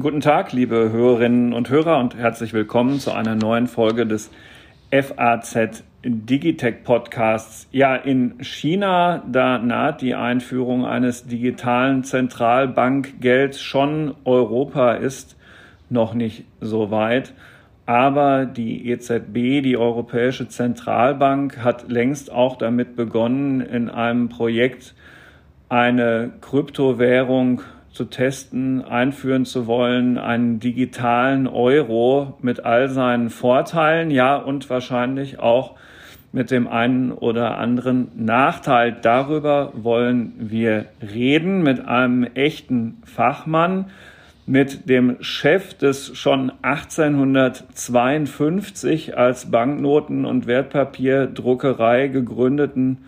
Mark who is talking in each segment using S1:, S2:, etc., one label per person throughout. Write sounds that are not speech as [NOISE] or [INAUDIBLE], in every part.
S1: Guten Tag, liebe Hörerinnen und Hörer und herzlich willkommen zu einer neuen Folge des FAZ Digitech Podcasts. Ja, in China, da naht die Einführung eines digitalen Zentralbankgelds schon. Europa ist noch nicht so weit. Aber die EZB, die Europäische Zentralbank, hat längst auch damit begonnen, in einem Projekt eine Kryptowährung zu testen, einführen zu wollen, einen digitalen Euro mit all seinen Vorteilen, ja, und wahrscheinlich auch mit dem einen oder anderen Nachteil. Darüber wollen wir reden mit einem echten Fachmann mit dem Chef des schon 1852 als Banknoten- und Wertpapierdruckerei gegründeten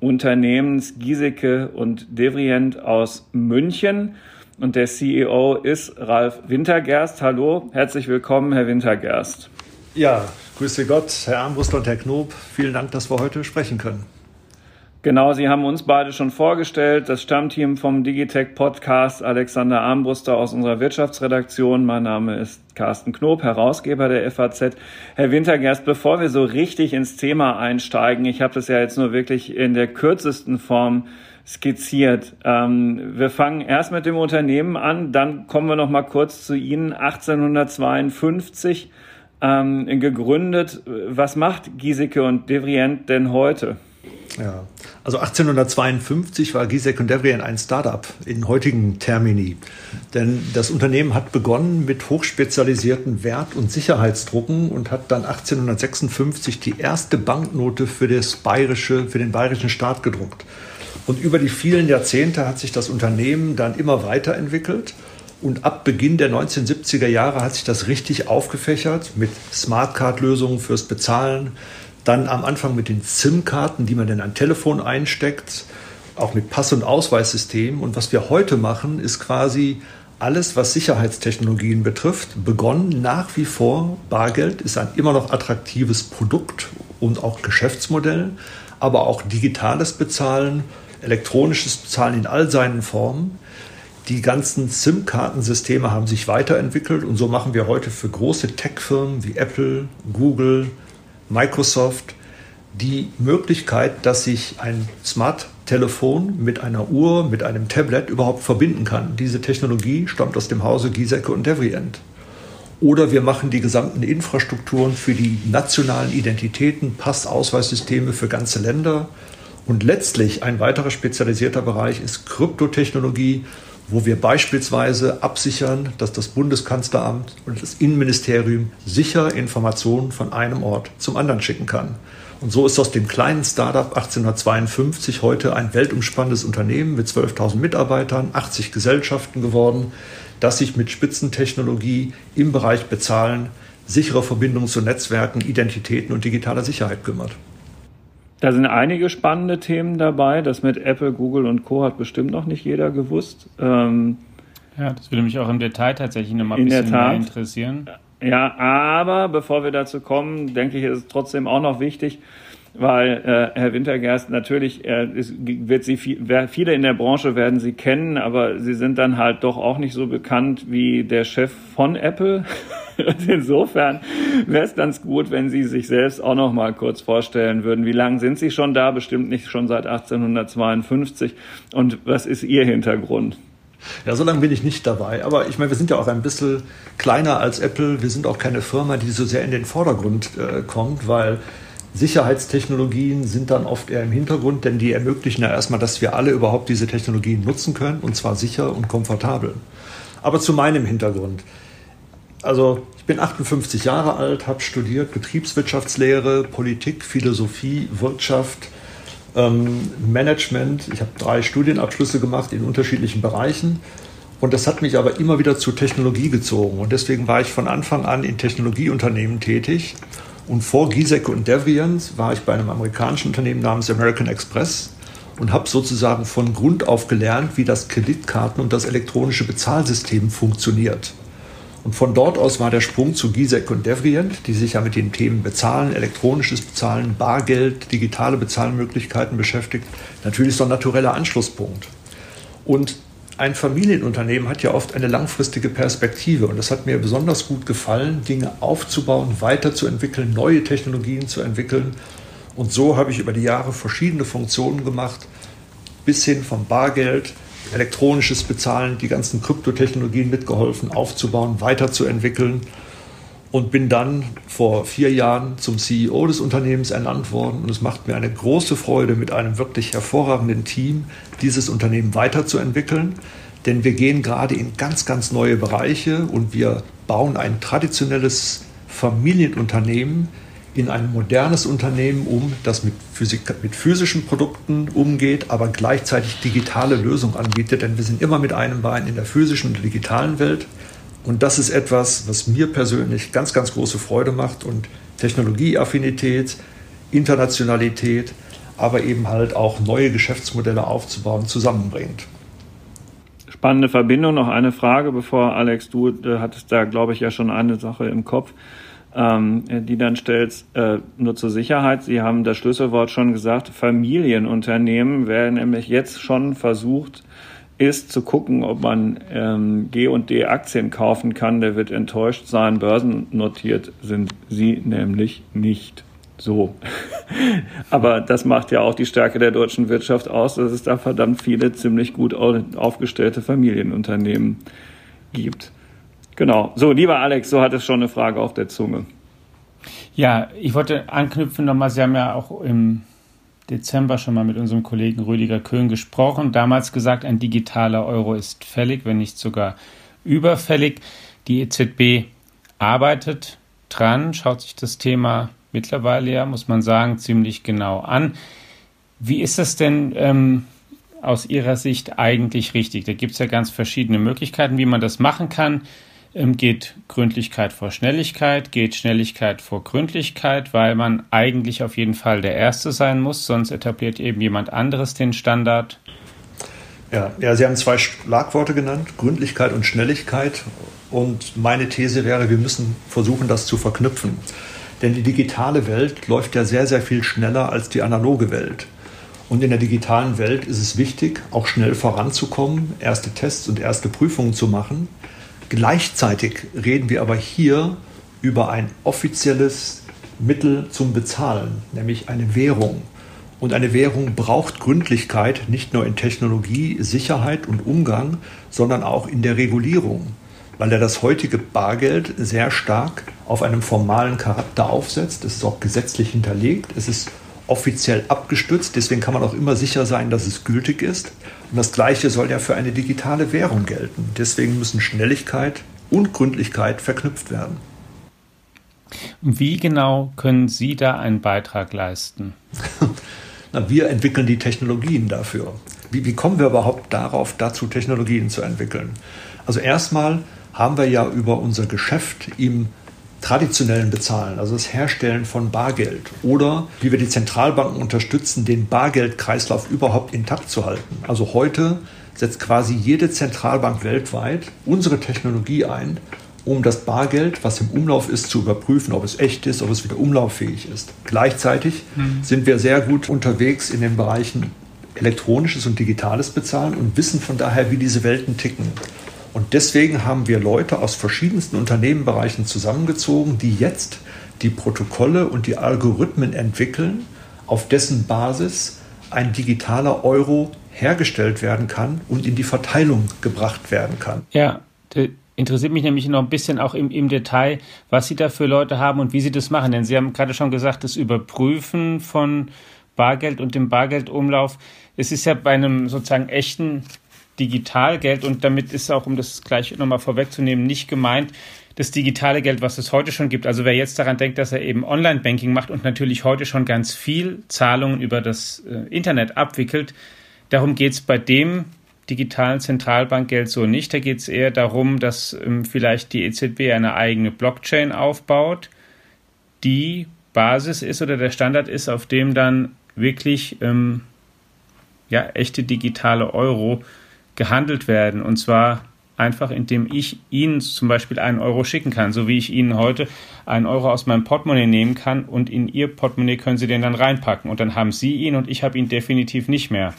S1: Unternehmens Giesecke und Devrient aus München. Und der CEO ist Ralf Wintergerst. Hallo, herzlich willkommen, Herr Wintergerst.
S2: Ja, grüße Gott, Herr Armbrust und Herr Knob. Vielen Dank, dass wir heute sprechen können.
S1: Genau, Sie haben uns beide schon vorgestellt. Das Stammteam vom Digitech Podcast, Alexander Armbruster aus unserer Wirtschaftsredaktion. Mein Name ist Carsten Knob, Herausgeber der FAZ. Herr Wintergerst, bevor wir so richtig ins Thema einsteigen, ich habe das ja jetzt nur wirklich in der kürzesten Form skizziert. Ähm, wir fangen erst mit dem Unternehmen an, dann kommen wir noch mal kurz zu Ihnen. 1852 ähm, gegründet. Was macht Giesecke und Devrient denn heute?
S2: Ja, also 1852 war Gisek und Devrien ein Startup in heutigen Termini. Denn das Unternehmen hat begonnen mit hochspezialisierten Wert- und Sicherheitsdrucken und hat dann 1856 die erste Banknote für, das bayerische, für den bayerischen Staat gedruckt. Und über die vielen Jahrzehnte hat sich das Unternehmen dann immer weiterentwickelt. Und ab Beginn der 1970er Jahre hat sich das richtig aufgefächert mit Smartcard-Lösungen fürs Bezahlen, dann am Anfang mit den SIM-Karten, die man in ein Telefon einsteckt, auch mit Pass- und Ausweissystemen. Und was wir heute machen, ist quasi alles, was Sicherheitstechnologien betrifft, begonnen nach wie vor. Bargeld ist ein immer noch attraktives Produkt und auch Geschäftsmodell, aber auch digitales Bezahlen, elektronisches Bezahlen in all seinen Formen. Die ganzen SIM-Kartensysteme haben sich weiterentwickelt und so machen wir heute für große Tech-Firmen wie Apple, Google, Microsoft die Möglichkeit, dass sich ein Smart-Telefon mit einer Uhr, mit einem Tablet überhaupt verbinden kann. Diese Technologie stammt aus dem Hause Giesecke und Devrient. Oder wir machen die gesamten Infrastrukturen für die nationalen Identitäten, Passausweissysteme für ganze Länder. Und letztlich ein weiterer spezialisierter Bereich ist Kryptotechnologie, wo wir beispielsweise absichern, dass das Bundeskanzleramt und das Innenministerium sicher Informationen von einem Ort zum anderen schicken kann. Und so ist aus dem kleinen Startup 1852 heute ein weltumspannendes Unternehmen mit 12.000 Mitarbeitern, 80 Gesellschaften geworden, das sich mit Spitzentechnologie im Bereich Bezahlen, sicherer Verbindungen zu Netzwerken, Identitäten und digitaler Sicherheit kümmert.
S1: Da sind einige spannende Themen dabei. Das mit Apple, Google und Co. hat bestimmt noch nicht jeder gewusst.
S3: Ähm, ja, das würde mich auch im Detail tatsächlich noch mal ein bisschen mehr interessieren.
S1: Ja, aber bevor wir dazu kommen, denke ich, ist es trotzdem auch noch wichtig, weil äh, Herr Wintergerst natürlich er ist, wird Sie viel, viele in der Branche werden Sie kennen, aber Sie sind dann halt doch auch nicht so bekannt wie der Chef von Apple. [LAUGHS] insofern wäre es ganz gut, wenn Sie sich selbst auch noch mal kurz vorstellen würden. Wie lange sind Sie schon da? Bestimmt nicht schon seit 1852. Und was ist Ihr Hintergrund?
S2: Ja, so lange bin ich nicht dabei. Aber ich meine, wir sind ja auch ein bisschen kleiner als Apple. Wir sind auch keine Firma, die so sehr in den Vordergrund äh, kommt, weil Sicherheitstechnologien sind dann oft eher im Hintergrund, denn die ermöglichen ja erstmal, dass wir alle überhaupt diese Technologien nutzen können und zwar sicher und komfortabel. Aber zu meinem Hintergrund. Also ich bin 58 Jahre alt, habe studiert Betriebswirtschaftslehre, Politik, Philosophie, Wirtschaft, ähm, Management. Ich habe drei Studienabschlüsse gemacht in unterschiedlichen Bereichen. Und das hat mich aber immer wieder zur Technologie gezogen. Und deswegen war ich von Anfang an in Technologieunternehmen tätig. Und vor Giesecke und Devrient war ich bei einem amerikanischen Unternehmen namens American Express und habe sozusagen von Grund auf gelernt, wie das Kreditkarten- und das elektronische Bezahlsystem funktioniert. Und von dort aus war der Sprung zu Gisek und Devrient, die sich ja mit den Themen Bezahlen, elektronisches Bezahlen, Bargeld, digitale Bezahlmöglichkeiten beschäftigt, natürlich so ein natureller Anschlusspunkt. Und ein Familienunternehmen hat ja oft eine langfristige Perspektive und es hat mir besonders gut gefallen, Dinge aufzubauen, weiterzuentwickeln, neue Technologien zu entwickeln. Und so habe ich über die Jahre verschiedene Funktionen gemacht, bis hin vom Bargeld, elektronisches Bezahlen, die ganzen Kryptotechnologien mitgeholfen aufzubauen, weiterzuentwickeln und bin dann vor vier Jahren zum CEO des Unternehmens ernannt worden. Und es macht mir eine große Freude, mit einem wirklich hervorragenden Team dieses Unternehmen weiterzuentwickeln. Denn wir gehen gerade in ganz, ganz neue Bereiche und wir bauen ein traditionelles Familienunternehmen in ein modernes Unternehmen um, das mit, Physik, mit physischen Produkten umgeht, aber gleichzeitig digitale Lösungen anbietet. Denn wir sind immer mit einem Bein in der physischen und digitalen Welt. Und das ist etwas, was mir persönlich ganz, ganz große Freude macht und Technologieaffinität, Internationalität, aber eben halt auch neue Geschäftsmodelle aufzubauen, zusammenbringt.
S1: Spannende Verbindung. Noch eine Frage, bevor Alex, du äh, hattest da, glaube ich, ja schon eine Sache im Kopf, ähm, die dann stellst, äh, nur zur Sicherheit. Sie haben das Schlüsselwort schon gesagt, Familienunternehmen werden nämlich jetzt schon versucht, ist zu gucken, ob man ähm, G&D Aktien kaufen kann. Der wird enttäuscht sein. Börsennotiert sind sie nämlich nicht. So. [LAUGHS] Aber das macht ja auch die Stärke der deutschen Wirtschaft aus, dass es da verdammt viele ziemlich gut aufgestellte Familienunternehmen gibt. Genau. So, lieber Alex, so hat es schon eine Frage auf der Zunge.
S3: Ja, ich wollte anknüpfen nochmal, Sie haben ja auch im Dezember schon mal mit unserem Kollegen Rüdiger Köhn gesprochen. Damals gesagt, ein digitaler Euro ist fällig, wenn nicht sogar überfällig. Die EZB arbeitet dran, schaut sich das Thema mittlerweile ja, muss man sagen, ziemlich genau an. Wie ist das denn ähm, aus Ihrer Sicht eigentlich richtig? Da gibt es ja ganz verschiedene Möglichkeiten, wie man das machen kann geht Gründlichkeit vor Schnelligkeit, geht Schnelligkeit vor Gründlichkeit, weil man eigentlich auf jeden Fall der Erste sein muss, sonst etabliert eben jemand anderes den Standard.
S2: Ja, ja, Sie haben zwei Schlagworte genannt, Gründlichkeit und Schnelligkeit. Und meine These wäre, wir müssen versuchen, das zu verknüpfen. Denn die digitale Welt läuft ja sehr, sehr viel schneller als die analoge Welt. Und in der digitalen Welt ist es wichtig, auch schnell voranzukommen, erste Tests und erste Prüfungen zu machen. Gleichzeitig reden wir aber hier über ein offizielles Mittel zum Bezahlen, nämlich eine Währung. Und eine Währung braucht Gründlichkeit nicht nur in Technologie, Sicherheit und Umgang, sondern auch in der Regulierung, weil er das heutige Bargeld sehr stark auf einem formalen Charakter aufsetzt. Es ist auch gesetzlich hinterlegt, es ist offiziell abgestützt, deswegen kann man auch immer sicher sein, dass es gültig ist. Und das Gleiche soll ja für eine digitale Währung gelten. Deswegen müssen Schnelligkeit und Gründlichkeit verknüpft werden.
S3: Wie genau können Sie da einen Beitrag leisten? [LAUGHS]
S2: Na, wir entwickeln die Technologien dafür. Wie, wie kommen wir überhaupt darauf, dazu Technologien zu entwickeln? Also erstmal haben wir ja über unser Geschäft im traditionellen Bezahlen, also das Herstellen von Bargeld oder wie wir die Zentralbanken unterstützen, den Bargeldkreislauf überhaupt intakt zu halten. Also heute setzt quasi jede Zentralbank weltweit unsere Technologie ein, um das Bargeld, was im Umlauf ist, zu überprüfen, ob es echt ist, ob es wieder umlauffähig ist. Gleichzeitig mhm. sind wir sehr gut unterwegs in den Bereichen elektronisches und digitales Bezahlen und wissen von daher, wie diese Welten ticken. Und deswegen haben wir Leute aus verschiedensten Unternehmenbereichen zusammengezogen, die jetzt die Protokolle und die Algorithmen entwickeln, auf dessen Basis ein digitaler Euro hergestellt werden kann und in die Verteilung gebracht werden kann.
S3: Ja, interessiert mich nämlich noch ein bisschen auch im, im Detail, was Sie da für Leute haben und wie Sie das machen. Denn Sie haben gerade schon gesagt, das Überprüfen von Bargeld und dem Bargeldumlauf. Es ist ja bei einem sozusagen echten Digitalgeld und damit ist auch, um das gleich nochmal vorwegzunehmen, nicht gemeint, das digitale Geld, was es heute schon gibt. Also wer jetzt daran denkt, dass er eben Online-Banking macht und natürlich heute schon ganz viel Zahlungen über das äh, Internet abwickelt, darum geht es bei dem digitalen Zentralbankgeld so nicht. Da geht es eher darum, dass ähm, vielleicht die EZB eine eigene Blockchain aufbaut, die Basis ist oder der Standard ist, auf dem dann wirklich ähm, ja, echte digitale Euro gehandelt werden. Und zwar einfach, indem ich Ihnen zum Beispiel einen Euro schicken kann, so wie ich Ihnen heute einen Euro aus meinem Portemonnaie nehmen kann und in Ihr Portemonnaie können Sie den dann reinpacken und dann haben Sie ihn und ich habe ihn definitiv nicht mehr.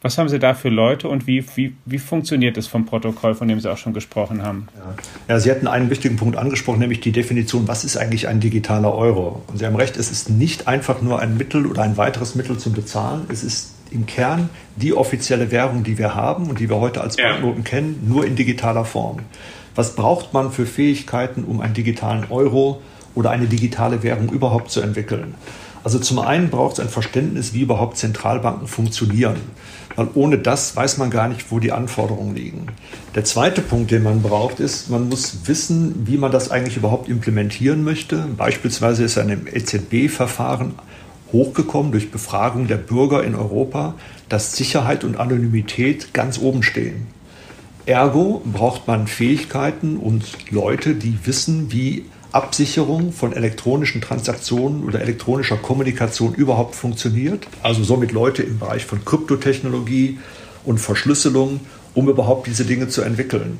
S3: Was haben Sie da für Leute und wie, wie, wie funktioniert das vom Protokoll, von dem Sie auch schon gesprochen haben?
S2: Ja. ja, Sie hatten einen wichtigen Punkt angesprochen, nämlich die Definition, was ist eigentlich ein digitaler Euro? Und Sie haben recht, es ist nicht einfach nur ein Mittel oder ein weiteres Mittel zum Bezahlen. Es ist im Kern die offizielle Währung, die wir haben und die wir heute als Banknoten kennen, nur in digitaler Form. Was braucht man für Fähigkeiten, um einen digitalen Euro oder eine digitale Währung überhaupt zu entwickeln? Also zum einen braucht es ein Verständnis, wie überhaupt Zentralbanken funktionieren weil ohne das weiß man gar nicht, wo die Anforderungen liegen. Der zweite Punkt, den man braucht, ist, man muss wissen, wie man das eigentlich überhaupt implementieren möchte. Beispielsweise ist ein EZB-Verfahren hochgekommen durch Befragung der Bürger in Europa, dass Sicherheit und Anonymität ganz oben stehen. Ergo braucht man Fähigkeiten und Leute, die wissen, wie Absicherung von elektronischen Transaktionen oder elektronischer Kommunikation überhaupt funktioniert. Also somit Leute im Bereich von Kryptotechnologie und Verschlüsselung, um überhaupt diese Dinge zu entwickeln.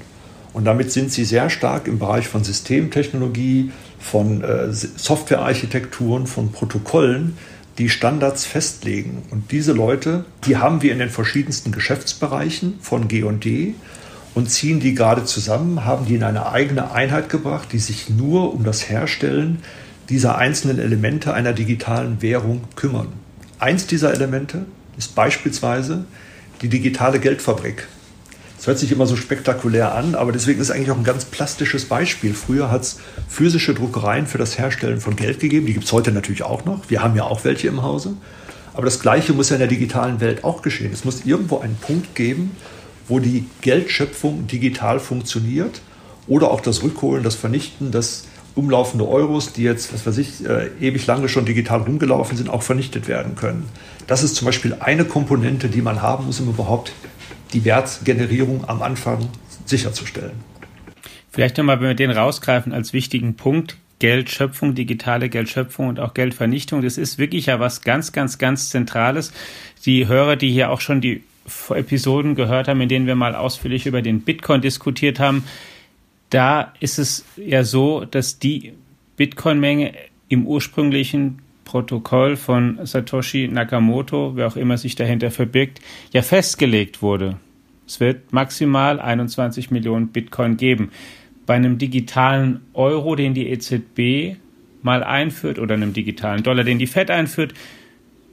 S2: Und damit sind sie sehr stark im Bereich von Systemtechnologie, von äh, Softwarearchitekturen, von Protokollen, die Standards festlegen. Und diese Leute, die haben wir in den verschiedensten Geschäftsbereichen von G&D und ziehen die gerade zusammen, haben die in eine eigene Einheit gebracht, die sich nur um das Herstellen dieser einzelnen Elemente einer digitalen Währung kümmern. Eins dieser Elemente ist beispielsweise die digitale Geldfabrik. Das hört sich immer so spektakulär an, aber deswegen ist eigentlich auch ein ganz plastisches Beispiel. Früher hat es physische Druckereien für das Herstellen von Geld gegeben. Die gibt es heute natürlich auch noch. Wir haben ja auch welche im Hause. Aber das Gleiche muss ja in der digitalen Welt auch geschehen. Es muss irgendwo einen Punkt geben, wo die Geldschöpfung digital funktioniert oder auch das Rückholen, das Vernichten des umlaufende Euros, die jetzt, was weiß ich, äh, ewig lange schon digital rumgelaufen sind, auch vernichtet werden können. Das ist zum Beispiel eine Komponente, die man haben muss, um überhaupt die Wertgenerierung am Anfang sicherzustellen.
S3: Vielleicht nochmal, wenn wir den rausgreifen als wichtigen Punkt, Geldschöpfung, digitale Geldschöpfung und auch Geldvernichtung, das ist wirklich ja was ganz, ganz, ganz Zentrales. Die Hörer, die hier auch schon die Episoden gehört haben, in denen wir mal ausführlich über den Bitcoin diskutiert haben, da ist es ja so, dass die Bitcoin-Menge im ursprünglichen Protokoll von Satoshi Nakamoto, wer auch immer sich dahinter verbirgt, ja festgelegt wurde. Es wird maximal 21 Millionen Bitcoin geben. Bei einem digitalen Euro, den die EZB mal einführt, oder einem digitalen Dollar, den die Fed einführt,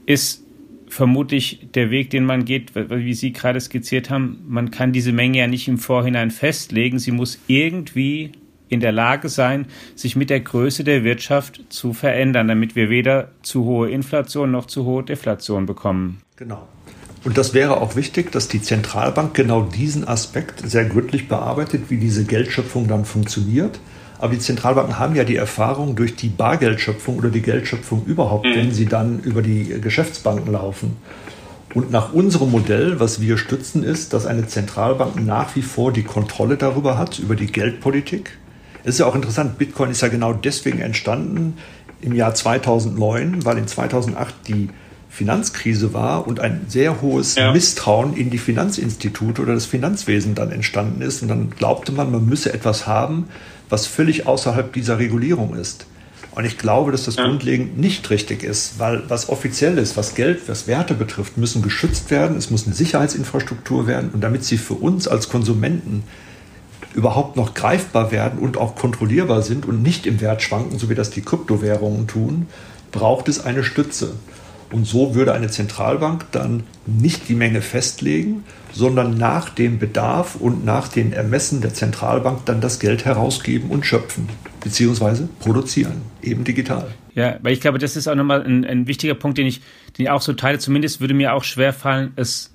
S3: ist vermutlich der Weg, den man geht, wie Sie gerade skizziert haben, man kann diese Menge ja nicht im Vorhinein festlegen. Sie muss irgendwie in der Lage sein, sich mit der Größe der Wirtschaft zu verändern, damit wir weder zu hohe Inflation noch zu hohe Deflation bekommen.
S2: Genau. Und das wäre auch wichtig, dass die Zentralbank genau diesen Aspekt sehr gründlich bearbeitet, wie diese Geldschöpfung dann funktioniert aber die Zentralbanken haben ja die Erfahrung durch die Bargeldschöpfung oder die Geldschöpfung überhaupt, mhm. wenn sie dann über die Geschäftsbanken laufen. Und nach unserem Modell, was wir stützen, ist, dass eine Zentralbank nach wie vor die Kontrolle darüber hat, über die Geldpolitik. Es ist ja auch interessant, Bitcoin ist ja genau deswegen entstanden im Jahr 2009, weil in 2008 die Finanzkrise war und ein sehr hohes ja. Misstrauen in die Finanzinstitute oder das Finanzwesen dann entstanden ist. Und dann glaubte man, man müsse etwas haben, was völlig außerhalb dieser Regulierung ist. Und ich glaube, dass das ja. grundlegend nicht richtig ist, weil was offiziell ist, was Geld, was Werte betrifft, müssen geschützt werden. Es muss eine Sicherheitsinfrastruktur werden. Und damit sie für uns als Konsumenten überhaupt noch greifbar werden und auch kontrollierbar sind und nicht im Wert schwanken, so wie das die Kryptowährungen tun, braucht es eine Stütze. Und so würde eine Zentralbank dann nicht die Menge festlegen, sondern nach dem Bedarf und nach den Ermessen der Zentralbank dann das Geld herausgeben und schöpfen, beziehungsweise produzieren, eben digital.
S3: Ja, weil ich glaube, das ist auch nochmal ein, ein wichtiger Punkt, den ich, den ich auch so teile. Zumindest würde mir auch schwerfallen, es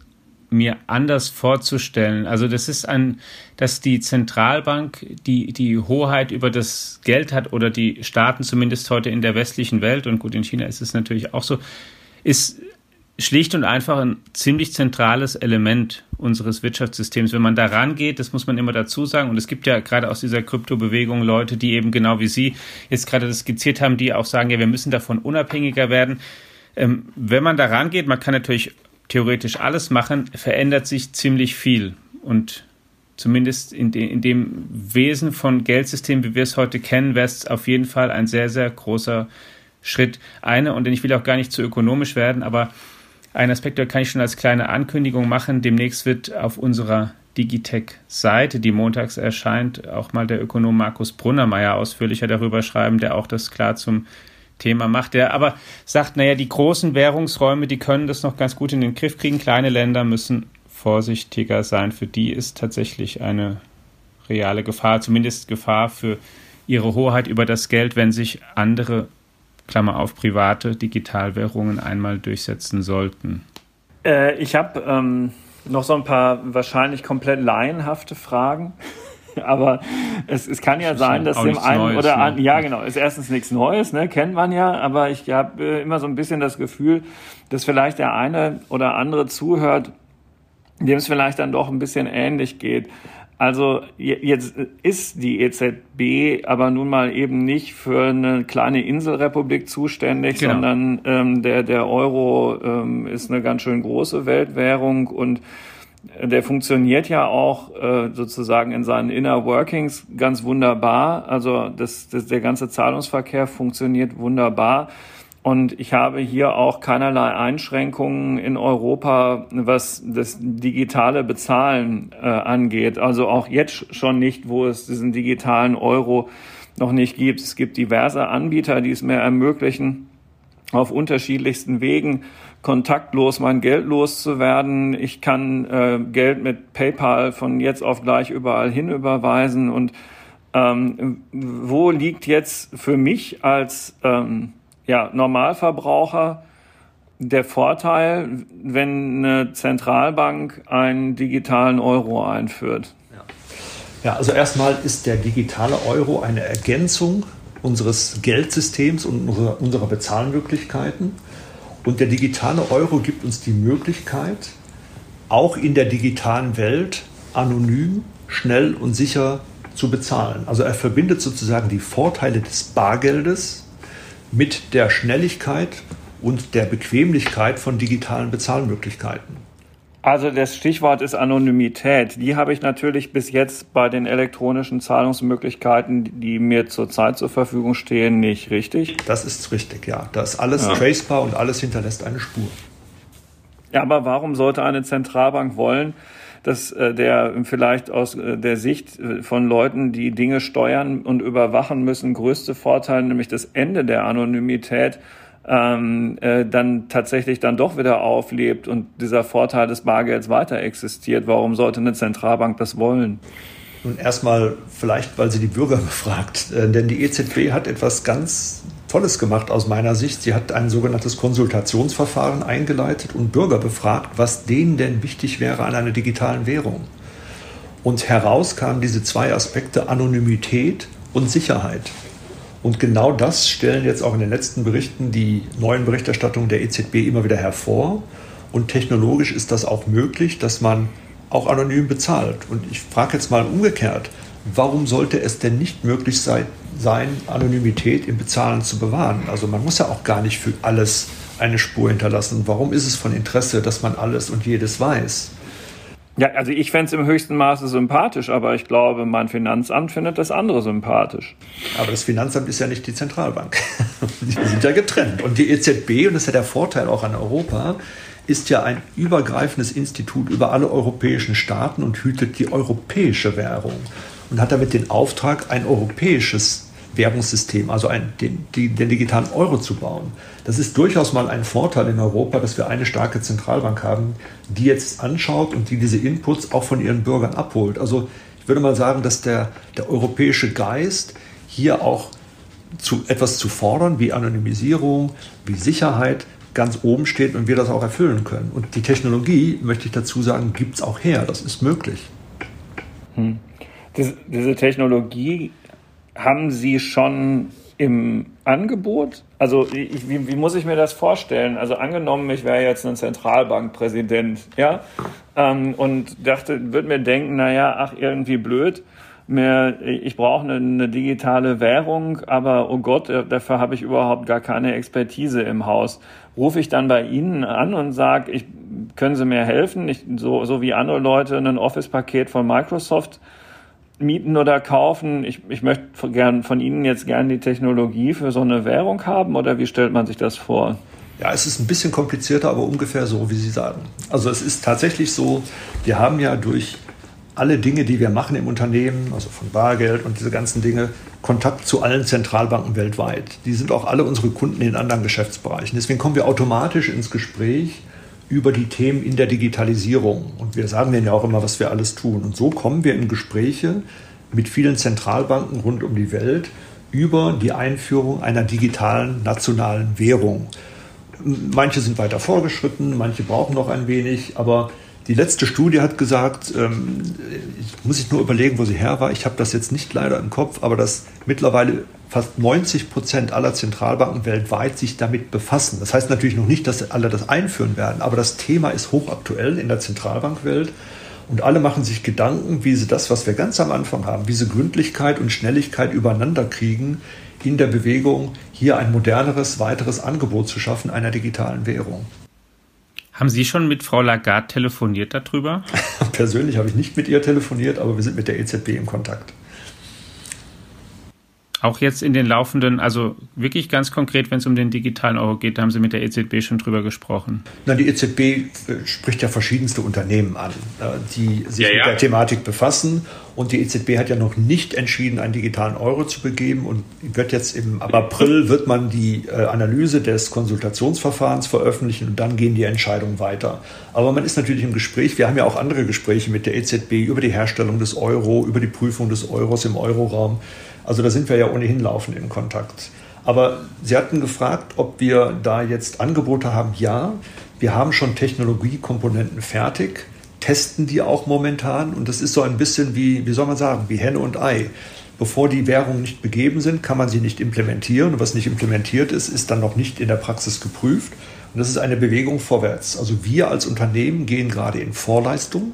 S3: mir anders vorzustellen. Also das ist ein, dass die Zentralbank die, die Hoheit über das Geld hat oder die Staaten zumindest heute in der westlichen Welt und gut, in China ist es natürlich auch so, ist schlicht und einfach ein ziemlich zentrales Element unseres Wirtschaftssystems. Wenn man da rangeht, das muss man immer dazu sagen, und es gibt ja gerade aus dieser Kryptobewegung Leute, die eben genau wie Sie jetzt gerade das skizziert haben, die auch sagen, ja, wir müssen davon unabhängiger werden. Ähm, wenn man da rangeht, man kann natürlich theoretisch alles machen, verändert sich ziemlich viel. Und zumindest in, de, in dem Wesen von Geldsystemen, wie wir es heute kennen, wäre es auf jeden Fall ein sehr, sehr großer Schritt eine, und ich will auch gar nicht zu ökonomisch werden, aber ein Aspekt, da kann ich schon als kleine Ankündigung machen. Demnächst wird auf unserer Digitech-Seite, die montags erscheint, auch mal der Ökonom Markus Brunnermeier ausführlicher darüber schreiben, der auch das klar zum Thema macht. Der aber sagt, naja, die großen Währungsräume, die können das noch ganz gut in den Griff kriegen. Kleine Länder müssen vorsichtiger sein. Für die ist tatsächlich eine reale Gefahr, zumindest Gefahr für ihre Hoheit über das Geld, wenn sich andere, Klammer auf, private Digitalwährungen einmal durchsetzen sollten.
S1: Äh, ich habe ähm, noch so ein paar wahrscheinlich komplett laienhafte Fragen. [LAUGHS] Aber es, es kann ja sein, dass dem einen Neues, oder an, ne? ja genau, ist erstens nichts Neues, ne, kennt man ja, aber ich habe äh, immer so ein bisschen das Gefühl, dass vielleicht der eine oder andere zuhört, dem es vielleicht dann doch ein bisschen ähnlich geht. Also jetzt ist die EZB aber nun mal eben nicht für eine kleine Inselrepublik zuständig, genau. sondern ähm, der, der Euro ähm, ist eine ganz schön große Weltwährung und der funktioniert ja auch äh, sozusagen in seinen Inner Workings ganz wunderbar. Also das, das, der ganze Zahlungsverkehr funktioniert wunderbar. Und ich habe hier auch keinerlei Einschränkungen in Europa, was das digitale Bezahlen äh, angeht. Also auch jetzt schon nicht, wo es diesen digitalen Euro noch nicht gibt. Es gibt diverse Anbieter, die es mir ermöglichen, auf unterschiedlichsten Wegen kontaktlos mein Geld loszuwerden. Ich kann äh, Geld mit PayPal von jetzt auf gleich überall hin überweisen. Und ähm, wo liegt jetzt für mich als ähm, ja, Normalverbraucher der Vorteil, wenn eine Zentralbank einen digitalen Euro einführt?
S2: Ja, ja also erstmal ist der digitale Euro eine Ergänzung unseres Geldsystems und unserer, unserer Bezahlmöglichkeiten. Und der digitale Euro gibt uns die Möglichkeit, auch in der digitalen Welt anonym, schnell und sicher zu bezahlen. Also er verbindet sozusagen die Vorteile des Bargeldes mit der Schnelligkeit und der Bequemlichkeit von digitalen Bezahlmöglichkeiten.
S1: Also das Stichwort ist Anonymität. Die habe ich natürlich bis jetzt bei den elektronischen Zahlungsmöglichkeiten, die mir zurzeit zur Verfügung stehen, nicht richtig.
S2: Das ist richtig, ja. Da ist alles ja. tracebar und alles hinterlässt eine Spur.
S1: Ja, aber warum sollte eine Zentralbank wollen, dass äh, der vielleicht aus äh, der Sicht äh, von Leuten, die Dinge steuern und überwachen müssen, größte Vorteil, nämlich das Ende der Anonymität, ähm, äh, dann tatsächlich dann doch wieder auflebt und dieser Vorteil des Bargelds weiter existiert. Warum sollte eine Zentralbank das wollen?
S2: Nun erstmal vielleicht, weil sie die Bürger [LAUGHS] befragt, äh, denn die EZB hat etwas ganz Tolles gemacht aus meiner Sicht. Sie hat ein sogenanntes Konsultationsverfahren eingeleitet und Bürger befragt, was denen denn wichtig wäre an einer digitalen Währung. Und heraus kamen diese zwei Aspekte Anonymität und Sicherheit. Und genau das stellen jetzt auch in den letzten Berichten die neuen Berichterstattungen der EZB immer wieder hervor. Und technologisch ist das auch möglich, dass man auch anonym bezahlt. Und ich frage jetzt mal umgekehrt, warum sollte es denn nicht möglich sein, Anonymität im Bezahlen zu bewahren. Also man muss ja auch gar nicht für alles eine Spur hinterlassen. Warum ist es von Interesse, dass man alles und jedes weiß?
S1: Ja, also ich fände es im höchsten Maße sympathisch, aber ich glaube, mein Finanzamt findet das andere sympathisch.
S2: Aber das Finanzamt ist ja nicht die Zentralbank. [LAUGHS] die sind ja getrennt. Und die EZB, und das ist ja der Vorteil auch an Europa, ist ja ein übergreifendes Institut über alle europäischen Staaten und hütet die europäische Währung und hat damit den Auftrag, ein europäisches Währungssystem, also ein, den, den digitalen Euro zu bauen. Das ist durchaus mal ein Vorteil in Europa, dass wir eine starke Zentralbank haben, die jetzt anschaut und die diese Inputs auch von ihren Bürgern abholt. Also ich würde mal sagen, dass der, der europäische Geist hier auch zu etwas zu fordern, wie Anonymisierung, wie Sicherheit, ganz oben steht und wir das auch erfüllen können. Und die Technologie, möchte ich dazu sagen, gibt es auch her. Das ist möglich.
S1: Hm diese, diese Technologie haben Sie schon im Angebot? Also ich, wie, wie, muss ich mir das vorstellen? Also angenommen, ich wäre jetzt ein Zentralbankpräsident, ja, ähm, und dachte, würde mir denken, naja, ach irgendwie blöd, mir, ich brauche eine, eine, digitale Währung, aber oh Gott, dafür habe ich überhaupt gar keine Expertise im Haus. Rufe ich dann bei Ihnen an und sage, ich, können Sie mir helfen? Ich, so, so wie andere Leute ein Office-Paket von Microsoft mieten oder kaufen. Ich, ich möchte gern von Ihnen jetzt gerne die Technologie für so eine Währung haben oder wie stellt man sich das vor?
S2: Ja, es ist ein bisschen komplizierter, aber ungefähr so, wie Sie sagen. Also es ist tatsächlich so, wir haben ja durch alle Dinge, die wir machen im Unternehmen, also von Bargeld und diese ganzen Dinge, Kontakt zu allen Zentralbanken weltweit. Die sind auch alle unsere Kunden in anderen Geschäftsbereichen. Deswegen kommen wir automatisch ins Gespräch über die Themen in der Digitalisierung. Und wir sagen denen ja auch immer, was wir alles tun. Und so kommen wir in Gespräche mit vielen Zentralbanken rund um die Welt über die Einführung einer digitalen nationalen Währung. Manche sind weiter vorgeschritten, manche brauchen noch ein wenig, aber die letzte Studie hat gesagt, ähm, ich muss ich nur überlegen, wo sie her war. Ich habe das jetzt nicht leider im Kopf, aber dass mittlerweile fast 90 Prozent aller Zentralbanken weltweit sich damit befassen. Das heißt natürlich noch nicht, dass alle das einführen werden, aber das Thema ist hochaktuell in der Zentralbankwelt. Und alle machen sich Gedanken, wie sie das, was wir ganz am Anfang haben, wie sie Gründlichkeit und Schnelligkeit übereinander kriegen, in der Bewegung, hier ein moderneres, weiteres Angebot zu schaffen einer digitalen Währung.
S3: Haben Sie schon mit Frau Lagarde telefoniert darüber? [LAUGHS]
S2: Persönlich habe ich nicht mit ihr telefoniert, aber wir sind mit der EZB im Kontakt.
S3: Auch jetzt in den laufenden, also wirklich ganz konkret, wenn es um den digitalen Euro geht, da haben Sie mit der EZB schon drüber gesprochen.
S2: Na, die EZB äh, spricht ja verschiedenste Unternehmen an, äh, die sich ja, ja. mit der Thematik befassen. Und die EZB hat ja noch nicht entschieden, einen digitalen Euro zu begeben. Und wird jetzt im April wird man die äh, Analyse des Konsultationsverfahrens veröffentlichen und dann gehen die Entscheidungen weiter. Aber man ist natürlich im Gespräch. Wir haben ja auch andere Gespräche mit der EZB über die Herstellung des Euro, über die Prüfung des Euros im Euroraum. Also da sind wir ja ohnehin laufend in Kontakt. Aber Sie hatten gefragt, ob wir da jetzt Angebote haben. Ja, wir haben schon Technologiekomponenten fertig, testen die auch momentan. Und das ist so ein bisschen wie, wie soll man sagen, wie Henne und Ei. Bevor die Währungen nicht begeben sind, kann man sie nicht implementieren. Und was nicht implementiert ist, ist dann noch nicht in der Praxis geprüft. Und das ist eine Bewegung vorwärts. Also wir als Unternehmen gehen gerade in Vorleistung.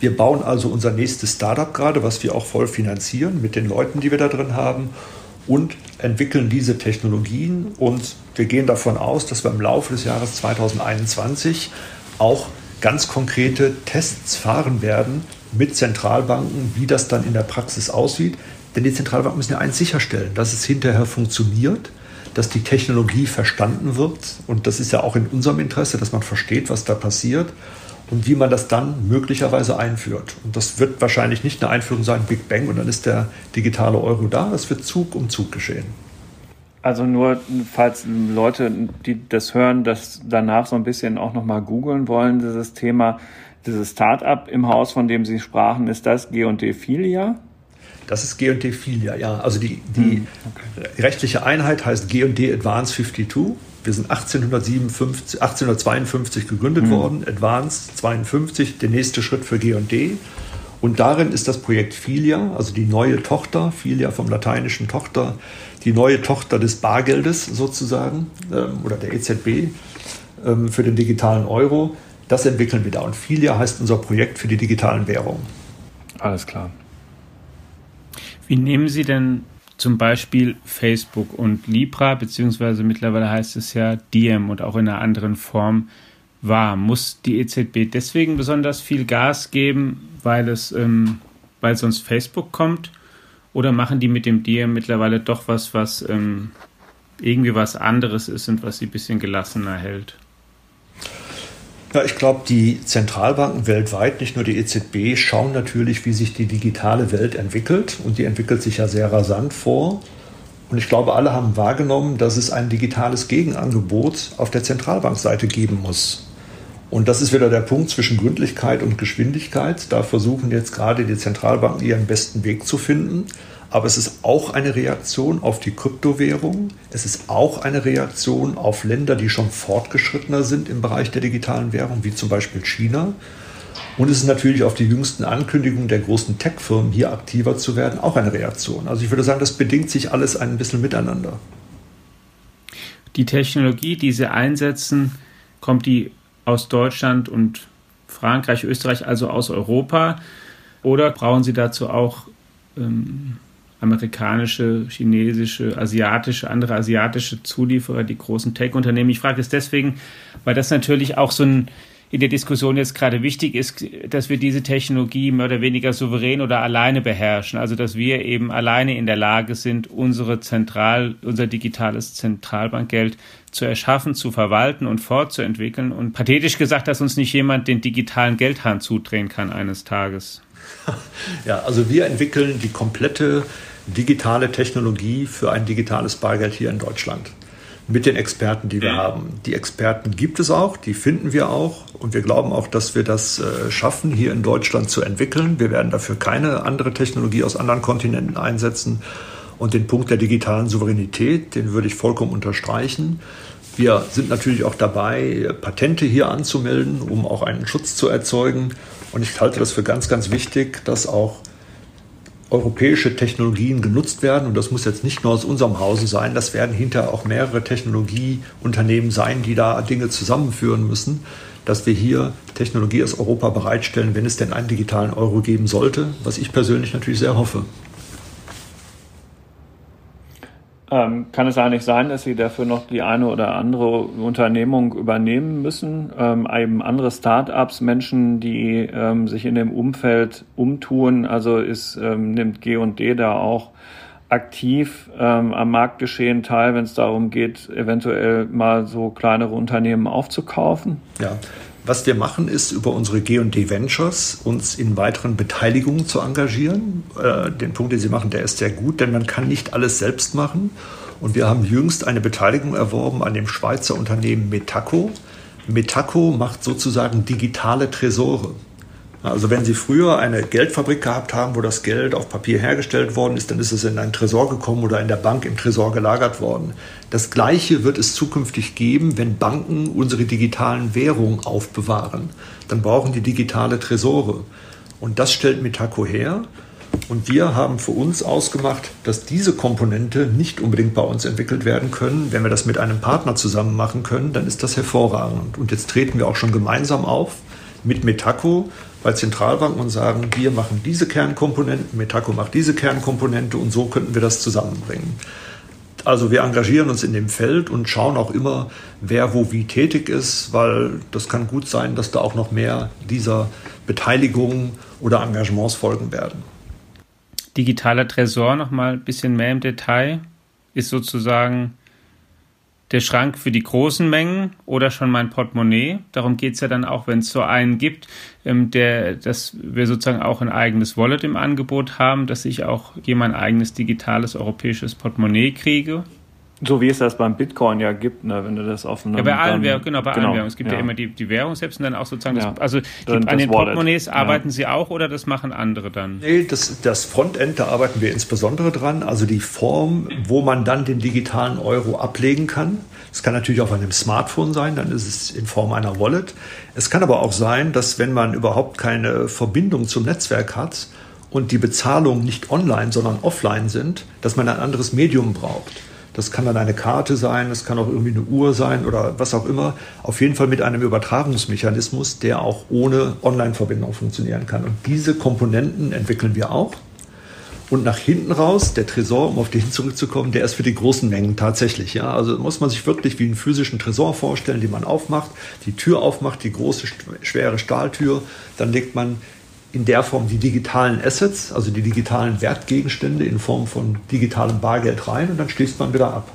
S2: Wir bauen also unser nächstes Startup gerade, was wir auch voll finanzieren mit den Leuten, die wir da drin haben und entwickeln diese Technologien. Und wir gehen davon aus, dass wir im Laufe des Jahres 2021 auch ganz konkrete Tests fahren werden mit Zentralbanken, wie das dann in der Praxis aussieht. Denn die Zentralbanken müssen ja eins sicherstellen, dass es hinterher funktioniert, dass die Technologie verstanden wird. Und das ist ja auch in unserem Interesse, dass man versteht, was da passiert und wie man das dann möglicherweise einführt. Und das wird wahrscheinlich nicht eine Einführung sein, Big Bang, und dann ist der digitale Euro da. Das wird Zug um Zug geschehen.
S1: Also nur, falls Leute, die das hören, das danach so ein bisschen auch nochmal googeln wollen, dieses Thema, dieses Start-up im Haus, von dem Sie sprachen, ist das G&D Filia?
S2: Das ist G&D Filia, ja. Also die, die hm, okay. rechtliche Einheit heißt G&D Advance 52 wir sind 1857, 1852 gegründet mhm. worden, Advanced 52, der nächste Schritt für G&D. Und darin ist das Projekt Filia, also die neue Tochter, Filia vom lateinischen Tochter, die neue Tochter des Bargeldes sozusagen ähm, oder der EZB ähm, für den digitalen Euro. Das entwickeln wir da. Und Filia heißt unser Projekt für die digitalen Währungen.
S1: Alles klar.
S3: Wie nehmen Sie denn zum Beispiel Facebook und Libra, beziehungsweise mittlerweile heißt es ja Diem und auch in einer anderen Form war. Muss die EZB deswegen besonders viel Gas geben, weil es, ähm, weil sonst Facebook kommt? Oder machen die mit dem Diem mittlerweile doch was, was ähm, irgendwie was anderes ist und was sie ein bisschen gelassener hält?
S2: Ja, ich glaube, die Zentralbanken weltweit, nicht nur die EZB, schauen natürlich, wie sich die digitale Welt entwickelt. Und die entwickelt sich ja sehr rasant vor. Und ich glaube, alle haben wahrgenommen, dass es ein digitales Gegenangebot auf der Zentralbankseite geben muss. Und das ist wieder der Punkt zwischen Gründlichkeit und Geschwindigkeit. Da versuchen jetzt gerade die Zentralbanken ihren besten Weg zu finden. Aber es ist auch eine Reaktion auf die Kryptowährung. Es ist auch eine Reaktion auf Länder, die schon fortgeschrittener sind im Bereich der digitalen Währung, wie zum Beispiel China. Und es ist natürlich auf die jüngsten Ankündigungen der großen Tech-Firmen, hier aktiver zu werden, auch eine Reaktion. Also ich würde sagen, das bedingt sich alles ein bisschen miteinander.
S3: Die Technologie, die Sie einsetzen, kommt die aus Deutschland und Frankreich, Österreich, also aus Europa? Oder brauchen Sie dazu auch ähm, amerikanische, chinesische, asiatische, andere asiatische Zulieferer, die großen Tech-Unternehmen. Ich frage das deswegen, weil das natürlich auch so ein, in der Diskussion jetzt gerade wichtig ist, dass wir diese Technologie mehr oder weniger souverän oder alleine beherrschen. Also dass wir eben alleine in der Lage sind, unsere Zentral, unser digitales Zentralbankgeld zu erschaffen, zu verwalten und fortzuentwickeln. Und pathetisch gesagt, dass uns nicht jemand den digitalen Geldhahn zudrehen kann eines Tages. [LAUGHS]
S2: Ja, also wir entwickeln die komplette digitale Technologie für ein digitales Bargeld hier in Deutschland mit den Experten, die wir mhm. haben. Die Experten gibt es auch, die finden wir auch und wir glauben auch, dass wir das äh, schaffen, hier in Deutschland zu entwickeln. Wir werden dafür keine andere Technologie aus anderen Kontinenten einsetzen. Und den Punkt der digitalen Souveränität, den würde ich vollkommen unterstreichen. Wir sind natürlich auch dabei, Patente hier anzumelden, um auch einen Schutz zu erzeugen. Und ich halte das für ganz, ganz wichtig, dass auch europäische Technologien genutzt werden. Und das muss jetzt nicht nur aus unserem Hause sein, das werden hinterher auch mehrere Technologieunternehmen sein, die da Dinge zusammenführen müssen, dass wir hier Technologie aus Europa bereitstellen, wenn es denn einen digitalen Euro geben sollte, was ich persönlich natürlich sehr hoffe.
S1: Ähm, kann es eigentlich sein, dass Sie dafür noch die eine oder andere Unternehmung übernehmen müssen? Ähm, eben andere Start-ups, Menschen, die ähm, sich in dem Umfeld umtun. Also ist, ähm, nimmt G&D da auch aktiv ähm, am Marktgeschehen teil, wenn es darum geht, eventuell mal so kleinere Unternehmen aufzukaufen?
S2: Ja, was wir machen, ist über unsere G&D Ventures uns in weiteren Beteiligungen zu engagieren. Äh, den Punkt, den Sie machen, der ist sehr gut, denn man kann nicht alles selbst machen. Und wir haben jüngst eine Beteiligung erworben an dem Schweizer Unternehmen Metaco. Metaco macht sozusagen digitale Tresore. Also wenn Sie früher eine Geldfabrik gehabt haben, wo das Geld auf Papier hergestellt worden ist, dann ist es in einen Tresor gekommen oder in der Bank im Tresor gelagert worden. Das Gleiche wird es zukünftig geben, wenn Banken unsere digitalen Währungen aufbewahren. Dann brauchen die digitale Tresore. Und das stellt Mitaco her. Und wir haben für uns ausgemacht, dass diese Komponente nicht unbedingt bei uns entwickelt werden können. Wenn wir das mit einem Partner zusammen machen können, dann ist das hervorragend. Und jetzt treten wir auch schon gemeinsam auf mit Metaco bei Zentralbanken und sagen, wir machen diese Kernkomponenten, Metaco macht diese Kernkomponente und so könnten wir das zusammenbringen. Also wir engagieren uns in dem Feld und schauen auch immer, wer wo wie tätig ist, weil das kann gut sein, dass da auch noch mehr dieser Beteiligungen oder Engagements folgen werden.
S3: Digitaler Tresor noch mal ein bisschen mehr im Detail ist sozusagen der Schrank für die großen Mengen oder schon mein Portemonnaie. Darum geht es ja dann auch, wenn es so einen gibt, ähm, der, dass wir sozusagen auch ein eigenes Wallet im Angebot haben, dass ich auch hier mein eigenes digitales europäisches Portemonnaie kriege.
S1: So wie es das beim Bitcoin ja gibt, ne, wenn du das auf einem.
S3: Ja, bei allen Währungen, genau, bei genau, allen Währungen. Es gibt ja. ja, immer die, die Währung selbst und dann auch sozusagen, ja. das, also die, an den Wallet. Portemonnaies arbeiten ja. Sie auch oder das machen andere dann?
S2: Nee, das, das Frontend, da arbeiten wir insbesondere dran. Also die Form, wo man dann den digitalen Euro ablegen kann. Es kann natürlich auf einem Smartphone sein, dann ist es in Form einer Wallet. Es kann aber auch sein, dass wenn man überhaupt keine Verbindung zum Netzwerk hat und die Bezahlungen nicht online, sondern offline sind, dass man ein anderes Medium braucht. Das kann dann eine Karte sein, das kann auch irgendwie eine Uhr sein oder was auch immer. Auf jeden Fall mit einem Übertragungsmechanismus, der auch ohne Online-Verbindung funktionieren kann. Und diese Komponenten entwickeln wir auch. Und nach hinten raus, der Tresor, um auf den zurückzukommen, der ist für die großen Mengen tatsächlich. Ja? Also muss man sich wirklich wie einen physischen Tresor vorstellen, den man aufmacht, die Tür aufmacht, die große, schwere Stahltür. Dann legt man in der Form die digitalen Assets, also die digitalen Wertgegenstände in Form von digitalem Bargeld rein und dann schließt man wieder ab.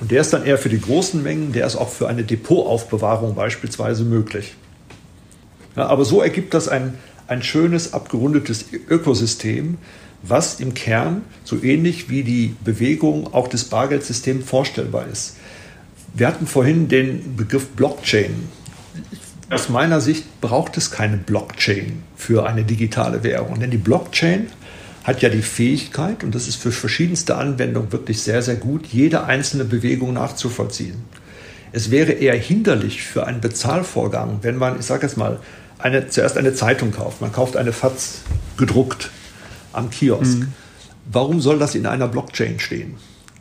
S2: Und der ist dann eher für die großen Mengen, der ist auch für eine Depotaufbewahrung beispielsweise möglich. Ja, aber so ergibt das ein, ein schönes, abgerundetes Ökosystem, was im Kern so ähnlich wie die Bewegung auch des Bargeldsystems vorstellbar ist. Wir hatten vorhin den Begriff Blockchain aus meiner Sicht braucht es keine Blockchain für eine digitale Währung, denn die Blockchain hat ja die Fähigkeit, und das ist für verschiedenste Anwendungen wirklich sehr, sehr gut, jede einzelne Bewegung nachzuvollziehen. Es wäre eher hinderlich für einen Bezahlvorgang, wenn man, ich sage jetzt mal, eine, zuerst eine Zeitung kauft. Man kauft eine FATS gedruckt am Kiosk. Mhm. Warum soll das in einer Blockchain stehen?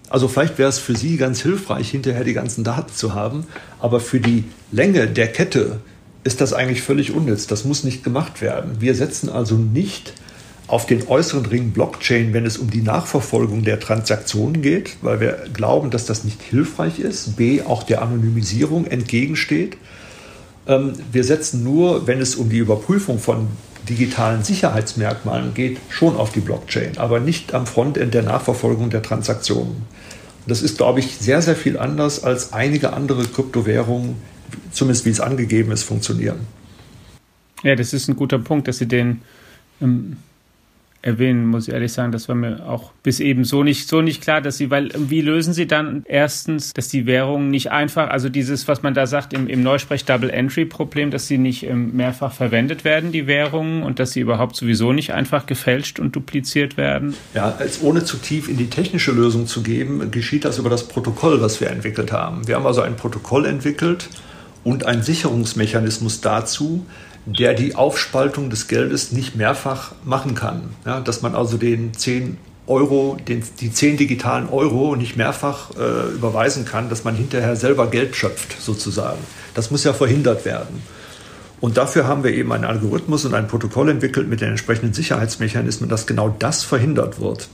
S2: Also vielleicht wäre es für Sie ganz hilfreich, hinterher die ganzen Daten zu haben, aber für die Länge der Kette ist das eigentlich völlig unnütz. Das muss nicht gemacht werden. Wir setzen also nicht auf den äußeren Ring Blockchain, wenn es um die Nachverfolgung der Transaktionen geht, weil wir glauben, dass das nicht hilfreich ist, b auch der Anonymisierung entgegensteht. Ähm, wir setzen nur, wenn es um die Überprüfung von digitalen Sicherheitsmerkmalen geht, schon auf die Blockchain, aber nicht am Frontend der Nachverfolgung der Transaktionen. Das ist, glaube ich, sehr, sehr viel anders als einige andere Kryptowährungen, zumindest wie es angegeben ist, funktionieren.
S3: Ja, das ist ein guter Punkt, dass Sie den ähm, erwähnen, muss ich ehrlich sagen. Das war mir auch bis eben so nicht, so nicht klar, dass sie, weil wie lösen sie dann erstens, dass die Währung nicht einfach, also dieses, was man da sagt im, im Neusprech Double Entry Problem, dass sie nicht ähm, mehrfach verwendet werden, die Währungen, und dass sie überhaupt sowieso nicht einfach gefälscht und dupliziert werden?
S2: Ja, als ohne zu tief in die technische Lösung zu geben, geschieht das über das Protokoll, was wir entwickelt haben. Wir haben also ein Protokoll entwickelt und einen Sicherungsmechanismus dazu, der die Aufspaltung des Geldes nicht mehrfach machen kann. Ja, dass man also den 10 Euro, den, die 10 digitalen Euro nicht mehrfach äh, überweisen kann, dass man hinterher selber Geld schöpft, sozusagen. Das muss ja verhindert werden. Und dafür haben wir eben einen Algorithmus und ein Protokoll entwickelt mit den entsprechenden Sicherheitsmechanismen, dass genau das verhindert wird.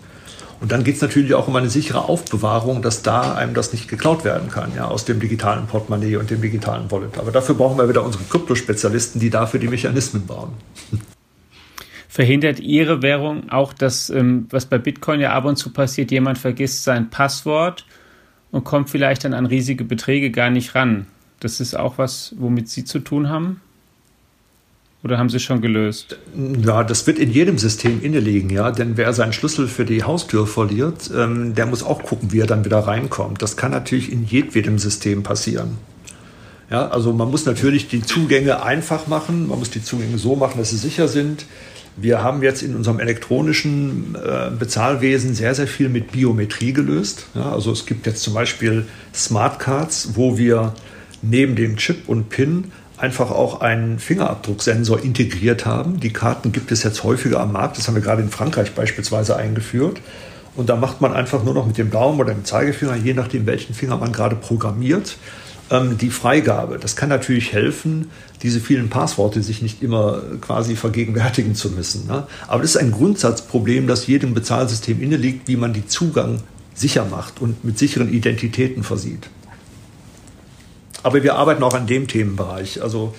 S2: Und dann geht es natürlich auch um eine sichere Aufbewahrung, dass da einem das nicht geklaut werden kann, ja, aus dem digitalen Portemonnaie und dem digitalen Wallet. Aber dafür brauchen wir wieder unsere Kryptospezialisten, die dafür die Mechanismen bauen.
S3: Verhindert Ihre Währung auch das, ähm, was bei Bitcoin ja ab und zu passiert, jemand vergisst sein Passwort und kommt vielleicht dann an riesige Beträge gar nicht ran? Das ist auch was, womit Sie zu tun haben? Oder haben Sie schon gelöst?
S2: Ja, das wird in jedem System inne liegen, ja. Denn wer seinen Schlüssel für die Haustür verliert, ähm, der muss auch gucken, wie er dann wieder reinkommt. Das kann natürlich in jedem System passieren. Ja, also man muss natürlich die Zugänge einfach machen. Man muss die Zugänge so machen, dass sie sicher sind. Wir haben jetzt in unserem elektronischen äh, Bezahlwesen sehr, sehr viel mit Biometrie gelöst. Ja, also es gibt jetzt zum Beispiel Smartcards, wo wir neben dem Chip und PIN einfach auch einen Fingerabdrucksensor integriert haben. Die Karten gibt es jetzt häufiger am Markt. Das haben wir gerade in Frankreich beispielsweise eingeführt. Und da macht man einfach nur noch mit dem Daumen oder dem Zeigefinger, je nachdem, welchen Finger man gerade programmiert, ähm, die Freigabe. Das kann natürlich helfen, diese vielen Passworte sich nicht immer quasi vergegenwärtigen zu müssen. Ne? Aber das ist ein Grundsatzproblem, das jedem Bezahlsystem inne liegt, wie man die Zugang sicher macht und mit sicheren Identitäten versieht. Aber wir arbeiten auch an dem Themenbereich. Also,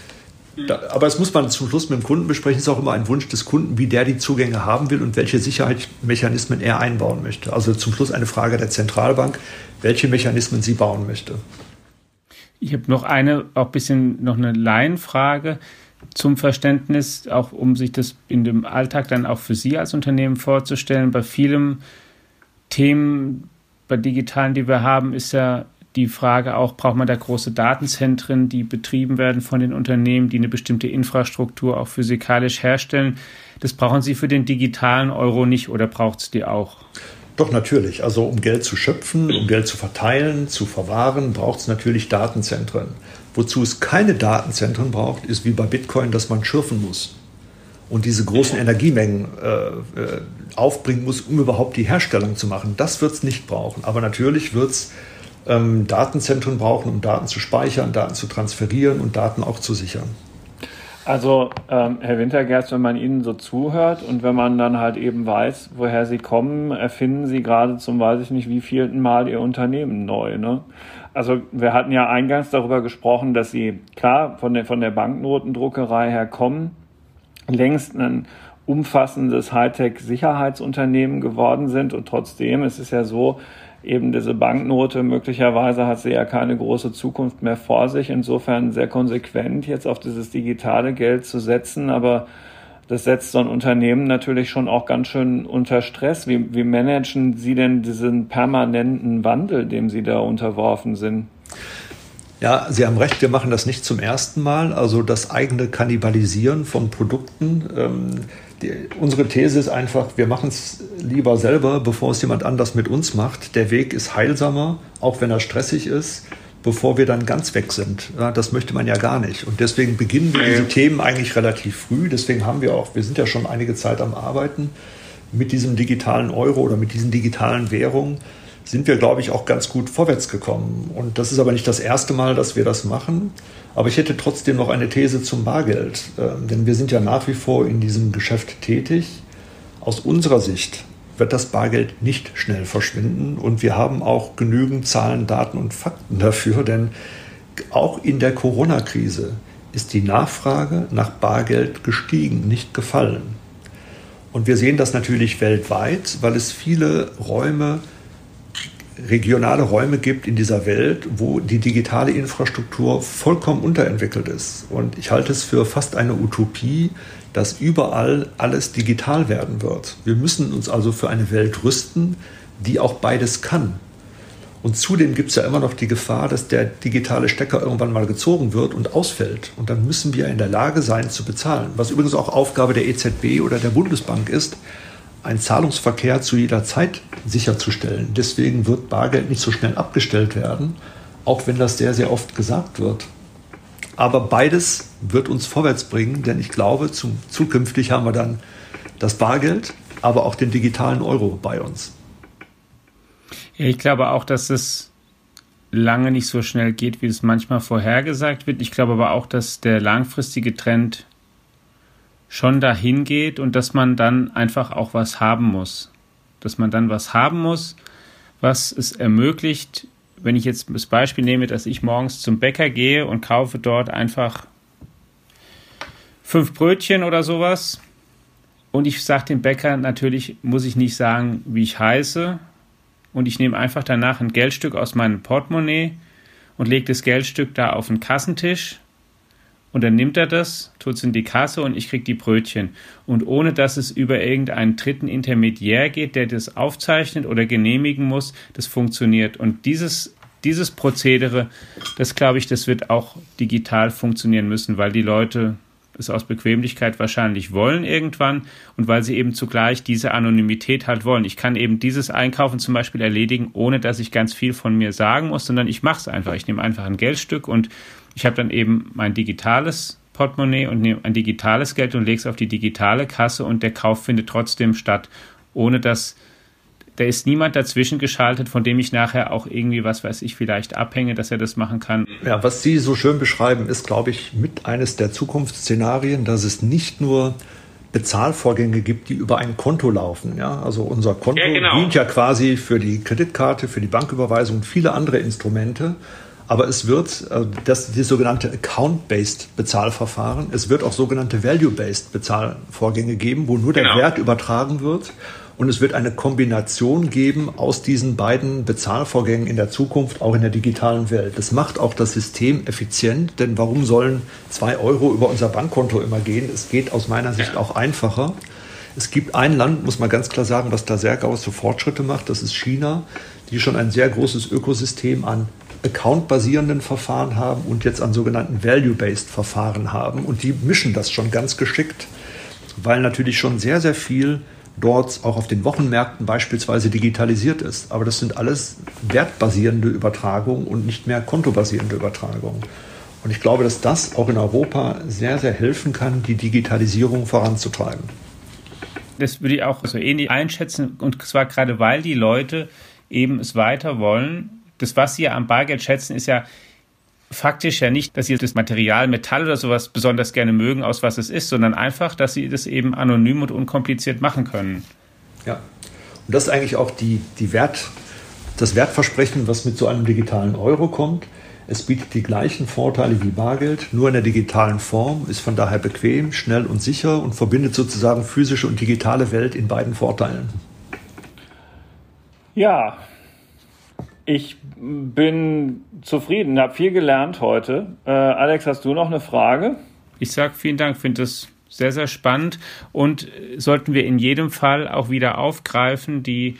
S2: da, aber es muss man zum Schluss mit dem Kunden besprechen. Es ist auch immer ein Wunsch des Kunden, wie der die Zugänge haben will und welche Sicherheitsmechanismen er einbauen möchte. Also zum Schluss eine Frage der Zentralbank, welche Mechanismen sie bauen möchte.
S3: Ich habe noch eine, auch ein bisschen noch eine Laienfrage zum Verständnis, auch um sich das in dem Alltag dann auch für Sie als Unternehmen vorzustellen. Bei vielen Themen, bei digitalen, die wir haben, ist ja die Frage auch, braucht man da große Datenzentren, die betrieben werden von den Unternehmen, die eine bestimmte Infrastruktur auch physikalisch herstellen. Das brauchen Sie für den digitalen Euro nicht oder braucht es die auch?
S2: Doch, natürlich. Also um Geld zu schöpfen, um Geld zu verteilen, zu verwahren, braucht es natürlich Datenzentren. Wozu es keine Datenzentren braucht, ist wie bei Bitcoin, dass man schürfen muss und diese großen Energiemengen äh, äh aufbringen muss, um überhaupt die Herstellung zu machen. Das wird es nicht brauchen. Aber natürlich wird es ähm, Datenzentren brauchen, um Daten zu speichern, Daten zu transferieren und Daten auch zu sichern.
S1: Also, ähm, Herr Wintergerst, wenn man Ihnen so zuhört und wenn man dann halt eben weiß, woher Sie kommen, erfinden Sie gerade zum, weiß ich nicht, wie vielten Mal Ihr Unternehmen neu. Ne? Also, wir hatten ja eingangs darüber gesprochen, dass Sie, klar, von der, von der Banknotendruckerei her kommen, längst ein umfassendes Hightech-Sicherheitsunternehmen geworden sind und trotzdem ist es ja so, eben diese Banknote, möglicherweise hat sie ja keine große Zukunft mehr vor sich. Insofern sehr konsequent jetzt auf dieses digitale Geld zu setzen, aber das setzt so ein Unternehmen natürlich schon auch ganz schön unter Stress. Wie, wie managen Sie denn diesen permanenten Wandel, dem Sie da unterworfen sind?
S2: Ja, Sie haben recht, wir machen das nicht zum ersten Mal. Also das eigene Kannibalisieren von Produkten. Ähm, die, unsere These ist einfach, wir machen es lieber selber, bevor es jemand anders mit uns macht. Der Weg ist heilsamer, auch wenn er stressig ist, bevor wir dann ganz weg sind. Ja, das möchte man ja gar nicht. Und deswegen beginnen wir diese Themen eigentlich relativ früh. Deswegen haben wir auch, wir sind ja schon einige Zeit am Arbeiten mit diesem digitalen Euro oder mit diesen digitalen Währungen sind wir, glaube ich, auch ganz gut vorwärts gekommen. Und das ist aber nicht das erste Mal, dass wir das machen. Aber ich hätte trotzdem noch eine These zum Bargeld, ähm, denn wir sind ja nach wie vor in diesem Geschäft tätig. Aus unserer Sicht wird das Bargeld nicht schnell verschwinden und wir haben auch genügend Zahlen, Daten und Fakten dafür, denn auch in der Corona-Krise ist die Nachfrage nach Bargeld gestiegen, nicht gefallen. Und wir sehen das natürlich weltweit, weil es viele Räume, regionale Räume gibt in dieser Welt, wo die digitale Infrastruktur vollkommen unterentwickelt ist. Und ich halte es für fast eine Utopie, dass überall alles digital werden wird. Wir müssen uns also für eine Welt rüsten, die auch beides kann. Und zudem gibt es ja immer noch die Gefahr, dass der digitale Stecker irgendwann mal gezogen wird und ausfällt. Und dann müssen wir in der Lage sein zu bezahlen. Was übrigens auch Aufgabe der EZB oder der Bundesbank ist, einen Zahlungsverkehr zu jeder Zeit sicherzustellen. Deswegen wird Bargeld nicht so schnell abgestellt werden, auch wenn das sehr, sehr oft gesagt wird. Aber beides wird uns vorwärts bringen, denn ich glaube, zum, zukünftig haben wir dann das Bargeld, aber auch den digitalen Euro bei uns.
S3: Ich glaube auch, dass es lange nicht so schnell geht, wie es manchmal vorhergesagt wird. Ich glaube aber auch, dass der langfristige Trend schon dahin geht und dass man dann einfach auch was haben muss. Dass man dann was haben muss, was es ermöglicht, wenn ich jetzt das Beispiel nehme, dass ich morgens zum Bäcker gehe und kaufe dort einfach fünf Brötchen oder sowas. Und ich sage dem Bäcker, natürlich muss ich nicht sagen, wie ich heiße, und ich nehme einfach danach ein Geldstück aus meinem Portemonnaie und lege das Geldstück da auf den Kassentisch und dann nimmt er das, tut es in die Kasse und ich kriege die Brötchen. Und ohne dass es über irgendeinen dritten Intermediär geht, der das aufzeichnet oder genehmigen muss, das funktioniert. Und dieses, dieses Prozedere, das glaube ich, das wird auch digital funktionieren müssen, weil die Leute es aus Bequemlichkeit wahrscheinlich wollen irgendwann und weil sie eben zugleich diese Anonymität halt wollen. Ich kann eben dieses Einkaufen zum Beispiel erledigen, ohne dass ich ganz viel von mir sagen muss, sondern ich mache es einfach. Ich nehme einfach ein Geldstück und ich habe dann eben mein digitales Portemonnaie und nehme ein digitales Geld und lege es auf die digitale Kasse und der Kauf findet trotzdem statt, ohne dass da ist niemand dazwischen geschaltet, von dem ich nachher auch irgendwie, was weiß ich, vielleicht abhänge, dass er das machen kann.
S2: Ja, was Sie so schön beschreiben, ist, glaube ich, mit eines der Zukunftsszenarien, dass es nicht nur Bezahlvorgänge gibt, die über ein Konto laufen. Ja, also unser Konto ja, genau. dient ja quasi für die Kreditkarte, für die Banküberweisung und viele andere Instrumente. Aber es wird äh, das die sogenannte Account-based Bezahlverfahren. Es wird auch sogenannte Value-based Bezahlvorgänge geben, wo nur der genau. Wert übertragen wird und es wird eine Kombination geben aus diesen beiden Bezahlvorgängen in der Zukunft, auch in der digitalen Welt. Das macht auch das System effizient, denn warum sollen zwei Euro über unser Bankkonto immer gehen? Es geht aus meiner Sicht auch einfacher. Es gibt ein Land, muss man ganz klar sagen, was da sehr große Fortschritte macht, das ist China, die schon ein sehr großes Ökosystem an account-basierenden Verfahren haben und jetzt an sogenannten Value-based Verfahren haben. Und die mischen das schon ganz geschickt, weil natürlich schon sehr, sehr viel dort auch auf den Wochenmärkten beispielsweise digitalisiert ist. Aber das sind alles wertbasierende Übertragungen und nicht mehr kontobasierende Übertragungen. Und ich glaube, dass das auch in Europa sehr, sehr helfen kann, die Digitalisierung voranzutreiben.
S3: Das würde ich auch so ähnlich einschätzen. Und zwar gerade, weil die Leute eben es weiter wollen. Das, was sie am Bargeld schätzen, ist ja faktisch ja nicht, dass sie das Material Metall oder sowas besonders gerne mögen, aus was es ist, sondern einfach, dass sie das eben anonym und unkompliziert machen können.
S2: Ja, und das ist eigentlich auch die, die Wert, das Wertversprechen, was mit so einem digitalen Euro kommt. Es bietet die gleichen Vorteile wie Bargeld, nur in der digitalen Form, ist von daher bequem, schnell und sicher und verbindet sozusagen physische und digitale Welt in beiden Vorteilen.
S1: Ja, ich bin zufrieden, habe viel gelernt heute. Äh, Alex, hast du noch eine Frage?
S3: Ich sage vielen Dank, finde das sehr, sehr spannend und sollten wir in jedem Fall auch wieder aufgreifen, die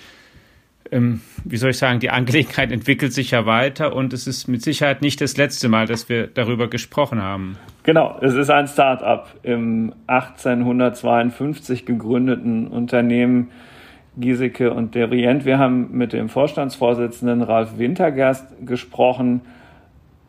S3: ähm, wie soll ich sagen, die Angelegenheit entwickelt sich ja weiter und es ist mit Sicherheit nicht das letzte Mal, dass wir darüber gesprochen haben.
S1: Genau, es ist ein Start-up im 1852 gegründeten Unternehmen Giesecke und Derient. Wir haben mit dem Vorstandsvorsitzenden Ralf Wintergerst gesprochen.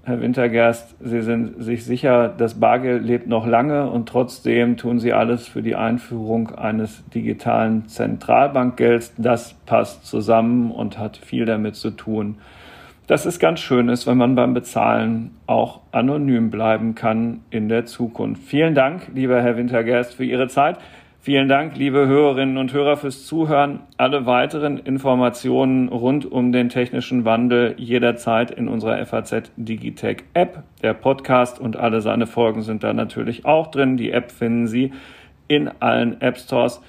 S1: Herr Wintergerst, Sie sind sich sicher, das Bargeld lebt noch lange und trotzdem tun Sie alles für die Einführung eines digitalen Zentralbankgelds. Das passt zusammen und hat viel damit zu tun. Das ist ganz schön ist, wenn man beim Bezahlen auch anonym bleiben kann in der Zukunft. Vielen Dank, lieber Herr Wintergerst, für Ihre Zeit. Vielen Dank, liebe Hörerinnen und Hörer, fürs Zuhören. Alle weiteren Informationen rund um den technischen Wandel jederzeit in unserer FAZ Digitech App. Der Podcast und alle seine Folgen sind da natürlich auch drin. Die App finden Sie in allen App Stores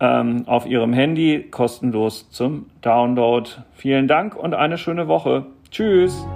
S1: ähm, auf Ihrem Handy kostenlos zum Download. Vielen Dank und eine schöne Woche. Tschüss.